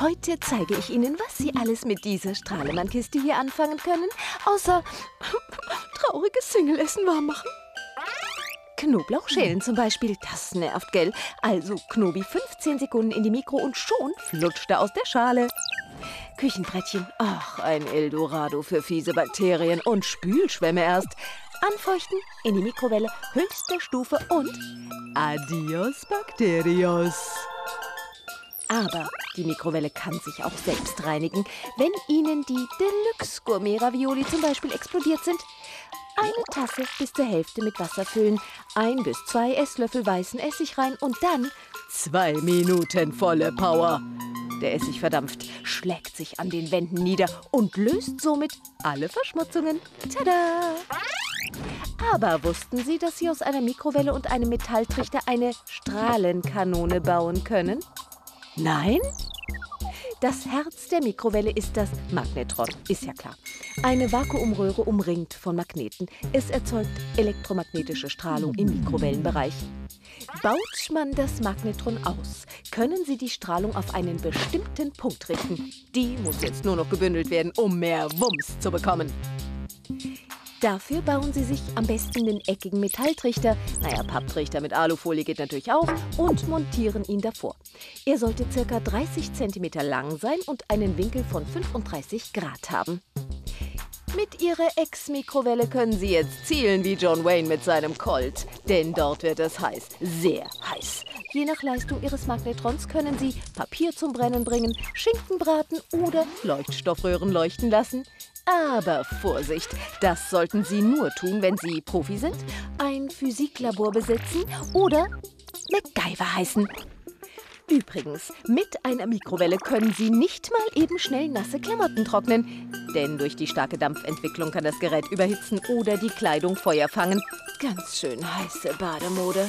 Heute zeige ich Ihnen, was Sie alles mit dieser Strahlemann-Kiste hier anfangen können, außer trauriges Single-Essen warm machen. Knoblauchschälen zum Beispiel, das nervt, gell? Also Knobi 15 Sekunden in die Mikro und schon flutscht er aus der Schale. Küchenbrettchen, ach, ein Eldorado für fiese Bakterien und Spülschwämme erst. Anfeuchten, in die Mikrowelle, höchste Stufe und adios Bakterios. Aber die Mikrowelle kann sich auch selbst reinigen, wenn Ihnen die Deluxe Gourmet Ravioli zum Beispiel explodiert sind. Eine Tasse bis zur Hälfte mit Wasser füllen, ein bis zwei Esslöffel weißen Essig rein und dann zwei Minuten volle Power. Der Essig verdampft, schlägt sich an den Wänden nieder und löst somit alle Verschmutzungen. Tada! Aber wussten Sie, dass Sie aus einer Mikrowelle und einem Metalltrichter eine Strahlenkanone bauen können? Nein? Das Herz der Mikrowelle ist das Magnetron, ist ja klar. Eine Vakuumröhre umringt von Magneten. Es erzeugt elektromagnetische Strahlung im Mikrowellenbereich. Baut man das Magnetron aus, können Sie die Strahlung auf einen bestimmten Punkt richten. Die muss jetzt nur noch gebündelt werden, um mehr Wumms zu bekommen. Dafür bauen Sie sich am besten den eckigen Metalltrichter, naja, Papptrichter mit Alufolie geht natürlich auch, und montieren ihn davor. Er sollte ca. 30 cm lang sein und einen Winkel von 35 Grad haben. Mit Ihrer Ex-Mikrowelle können Sie jetzt zielen wie John Wayne mit seinem Colt. Denn dort wird es heiß, sehr heiß. Je nach Leistung Ihres Magnetrons können Sie Papier zum Brennen bringen, Schinken braten oder Leuchtstoffröhren leuchten lassen. Aber Vorsicht, das sollten Sie nur tun, wenn Sie Profi sind, ein Physiklabor besitzen oder MacGyver heißen. Übrigens, mit einer Mikrowelle können Sie nicht mal eben schnell nasse Klamotten trocknen. Denn durch die starke Dampfentwicklung kann das Gerät überhitzen oder die Kleidung Feuer fangen. Ganz schön heiße Bademode.